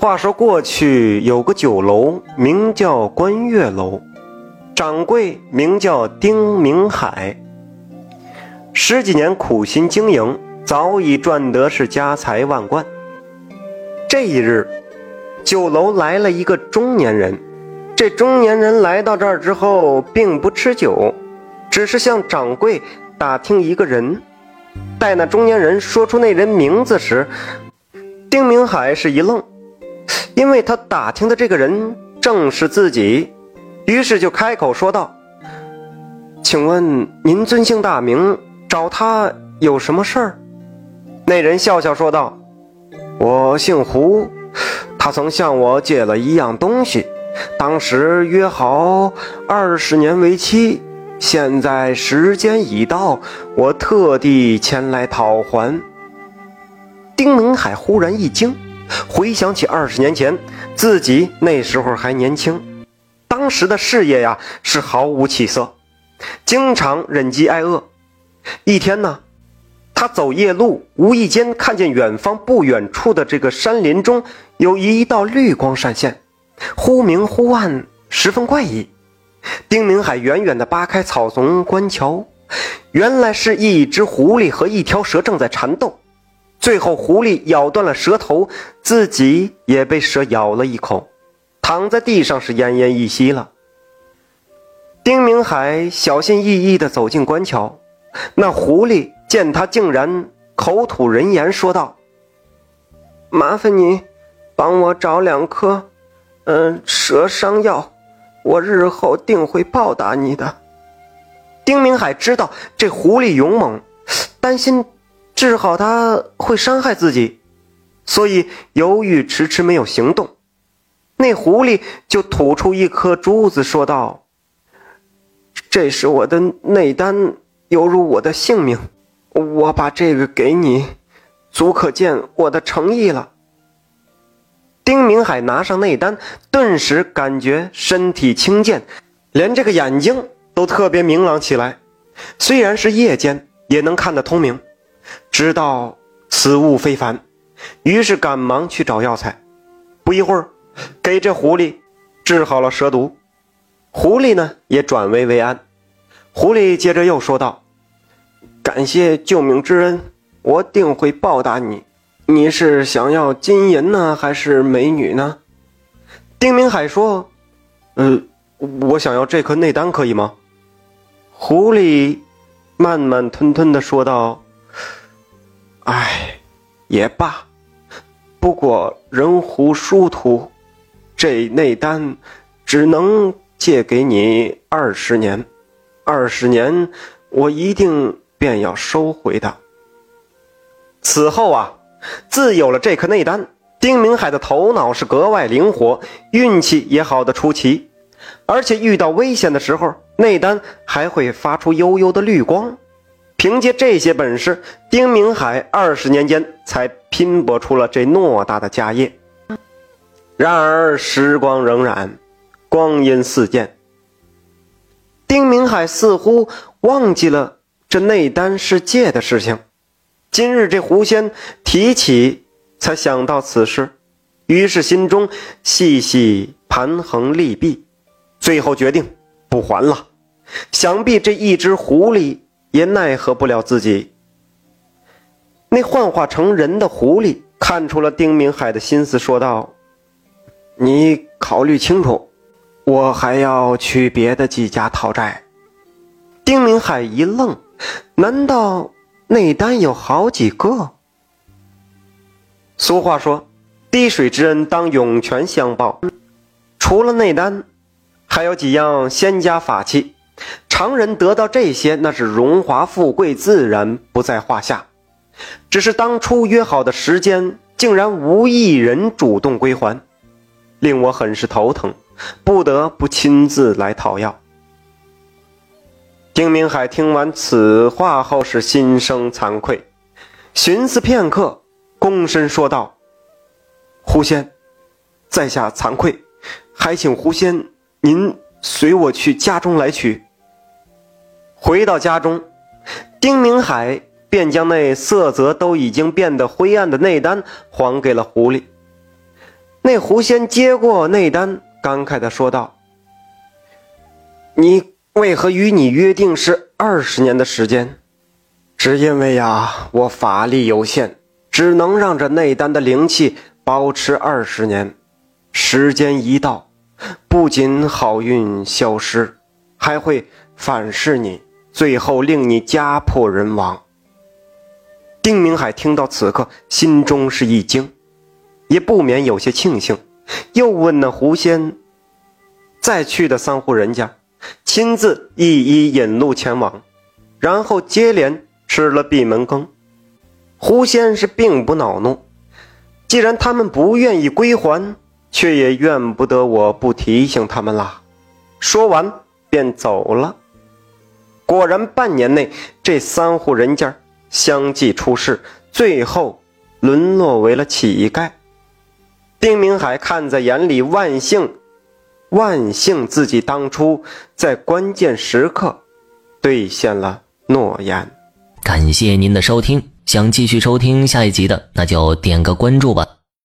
话说过去有个酒楼，名叫观月楼，掌柜名叫丁明海。十几年苦心经营，早已赚得是家财万贯。这一日，酒楼来了一个中年人。这中年人来到这儿之后，并不吃酒，只是向掌柜打听一个人。待那中年人说出那人名字时，丁明海是一愣，因为他打听的这个人正是自己，于是就开口说道：“请问您尊姓大名？找他有什么事儿？”那人笑笑说道：“我姓胡，他曾向我借了一样东西，当时约好二十年为期。”现在时间已到，我特地前来讨还。丁明海忽然一惊，回想起二十年前自己那时候还年轻，当时的事业呀是毫无起色，经常忍饥挨饿。一天呢，他走夜路，无意间看见远方不远处的这个山林中有一道绿光闪现，忽明忽暗，十分怪异。丁明海远远地扒开草丛观瞧，原来是一只狐狸和一条蛇正在缠斗。最后，狐狸咬断了蛇头，自己也被蛇咬了一口，躺在地上是奄奄一息了。丁明海小心翼翼地走进观桥，那狐狸见他竟然口吐人言，说道：“麻烦你帮我找两颗，嗯，蛇伤药。”我日后定会报答你的。丁明海知道这狐狸勇猛，担心治好他会伤害自己，所以犹豫迟迟没有行动。那狐狸就吐出一颗珠子，说道：“这是我的内丹，犹如我的性命。我把这个给你，足可见我的诚意了。”丁明海拿上内丹，顿时感觉身体轻健，连这个眼睛都特别明朗起来。虽然是夜间，也能看得通明，知道此物非凡。于是赶忙去找药材。不一会儿，给这狐狸治好了蛇毒，狐狸呢也转危为安。狐狸接着又说道：“感谢救命之恩，我定会报答你。”你是想要金银呢，还是美女呢？丁明海说：“呃，我想要这颗内丹，可以吗？”狐狸慢慢吞吞的说道：“哎，也罢，不过人狐殊途，这内丹只能借给你二十年，二十年我一定便要收回的。此后啊。”自有了这颗内丹，丁明海的头脑是格外灵活，运气也好的出奇，而且遇到危险的时候，内丹还会发出幽幽的绿光。凭借这些本事，丁明海二十年间才拼搏出了这偌大的家业。然而时光荏苒，光阴似箭，丁明海似乎忘记了这内丹是借的事情。今日这狐仙提起，才想到此事，于是心中细细盘衡利弊，最后决定不还了。想必这一只狐狸也奈何不了自己。那幻化成人的狐狸看出了丁明海的心思，说道：“你考虑清楚，我还要去别的几家讨债。”丁明海一愣，难道？内丹有好几个。俗话说：“滴水之恩，当涌泉相报。”除了内丹，还有几样仙家法器，常人得到这些，那是荣华富贵，自然不在话下。只是当初约好的时间，竟然无一人主动归还，令我很是头疼，不得不亲自来讨要。丁明海听完此话后是心生惭愧，寻思片刻，躬身说道：“狐仙，在下惭愧，还请狐仙您随我去家中来取。”回到家中，丁明海便将那色泽都已经变得灰暗的内丹还给了狐狸。那狐仙接过内丹，感慨地说道：“你为何与你约定是二十年的时间？只因为呀，我法力有限，只能让这内丹的灵气保持二十年。时间一到，不仅好运消失，还会反噬你，最后令你家破人亡。”丁明海听到此刻，心中是一惊。也不免有些庆幸，又问那狐仙：“再去的三户人家，亲自一一引路前往，然后接连吃了闭门羹。”狐仙是并不恼怒，既然他们不愿意归还，却也怨不得我不提醒他们啦。说完便走了。果然，半年内这三户人家相继出事，最后沦落为了乞丐。丁明海看在眼里，万幸，万幸自己当初在关键时刻兑现了诺言。感谢您的收听，想继续收听下一集的，那就点个关注吧。